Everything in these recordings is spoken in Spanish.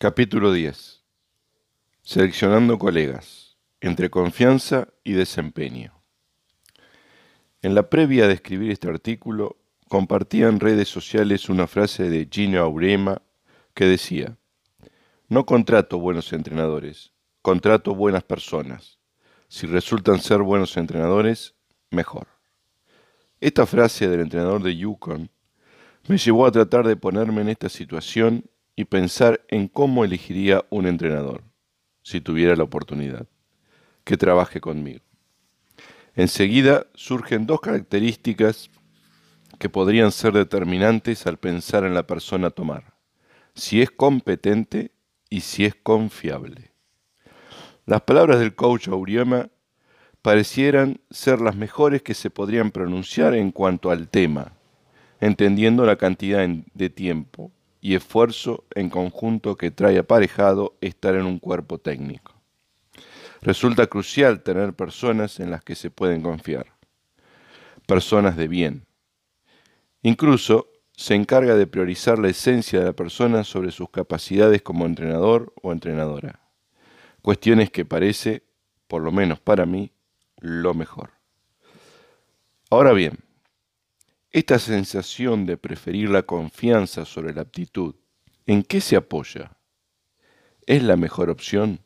Capítulo 10. Seleccionando colegas, entre confianza y desempeño. En la previa de escribir este artículo, compartía en redes sociales una frase de Gino Aurema que decía, no contrato buenos entrenadores, contrato buenas personas. Si resultan ser buenos entrenadores, mejor. Esta frase del entrenador de Yukon me llevó a tratar de ponerme en esta situación y pensar en cómo elegiría un entrenador, si tuviera la oportunidad, que trabaje conmigo. Enseguida surgen dos características que podrían ser determinantes al pensar en la persona a tomar, si es competente y si es confiable. Las palabras del coach Auriema parecieran ser las mejores que se podrían pronunciar en cuanto al tema, entendiendo la cantidad de tiempo y esfuerzo en conjunto que trae aparejado estar en un cuerpo técnico. Resulta crucial tener personas en las que se pueden confiar, personas de bien. Incluso se encarga de priorizar la esencia de la persona sobre sus capacidades como entrenador o entrenadora, cuestiones que parece, por lo menos para mí, lo mejor. Ahora bien, esta sensación de preferir la confianza sobre la aptitud, ¿en qué se apoya? ¿Es la mejor opción?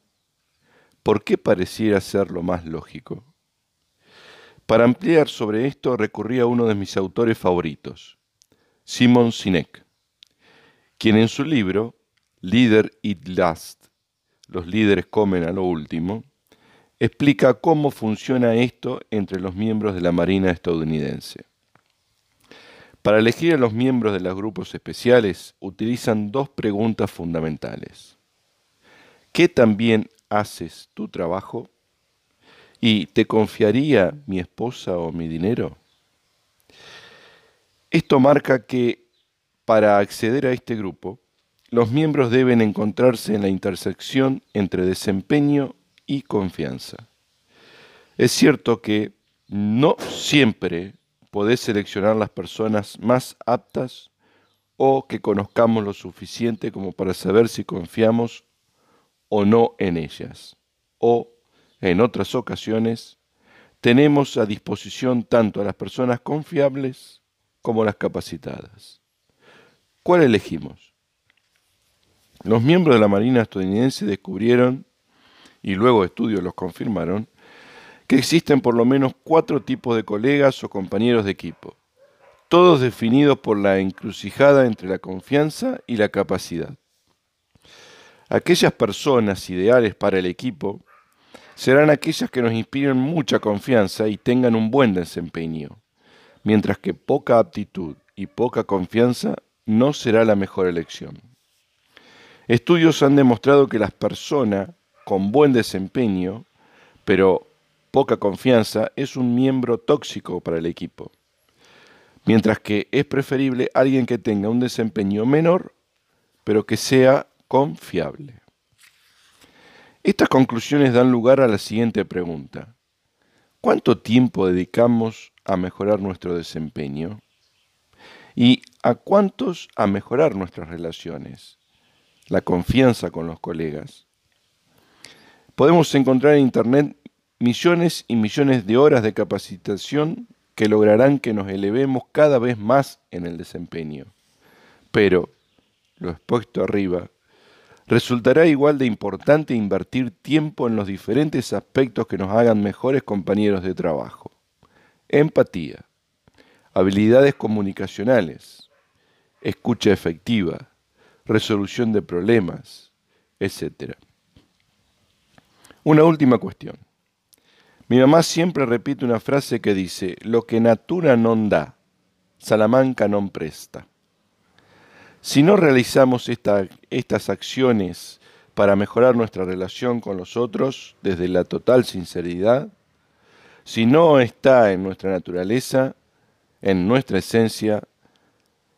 ¿Por qué pareciera ser lo más lógico? Para ampliar sobre esto recurrí a uno de mis autores favoritos, Simon Sinek, quien en su libro Leader Eat Last, los líderes comen a lo último, explica cómo funciona esto entre los miembros de la Marina estadounidense. Para elegir a los miembros de los grupos especiales utilizan dos preguntas fundamentales. ¿Qué también haces tu trabajo? ¿Y te confiaría mi esposa o mi dinero? Esto marca que para acceder a este grupo, los miembros deben encontrarse en la intersección entre desempeño y confianza. Es cierto que no siempre podés seleccionar las personas más aptas o que conozcamos lo suficiente como para saber si confiamos o no en ellas. O, en otras ocasiones, tenemos a disposición tanto a las personas confiables como las capacitadas. ¿Cuál elegimos? Los miembros de la Marina estadounidense descubrieron, y luego estudios los confirmaron, existen por lo menos cuatro tipos de colegas o compañeros de equipo, todos definidos por la encrucijada entre la confianza y la capacidad. Aquellas personas ideales para el equipo serán aquellas que nos inspiren mucha confianza y tengan un buen desempeño, mientras que poca aptitud y poca confianza no será la mejor elección. Estudios han demostrado que las personas con buen desempeño, pero poca confianza es un miembro tóxico para el equipo, mientras que es preferible alguien que tenga un desempeño menor, pero que sea confiable. Estas conclusiones dan lugar a la siguiente pregunta. ¿Cuánto tiempo dedicamos a mejorar nuestro desempeño? ¿Y a cuántos a mejorar nuestras relaciones? La confianza con los colegas. Podemos encontrar en Internet millones y millones de horas de capacitación que lograrán que nos elevemos cada vez más en el desempeño. Pero, lo expuesto arriba, resultará igual de importante invertir tiempo en los diferentes aspectos que nos hagan mejores compañeros de trabajo. Empatía, habilidades comunicacionales, escucha efectiva, resolución de problemas, etc. Una última cuestión. Mi mamá siempre repite una frase que dice, lo que natura non da, Salamanca non presta. Si no realizamos estas acciones para mejorar nuestra relación con los otros desde la total sinceridad, si no está en nuestra naturaleza, en nuestra esencia,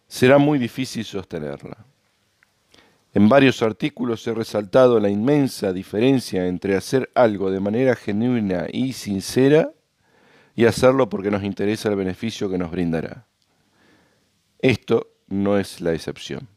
será muy difícil sostenerla. En varios artículos he resaltado la inmensa diferencia entre hacer algo de manera genuina y sincera y hacerlo porque nos interesa el beneficio que nos brindará. Esto no es la excepción.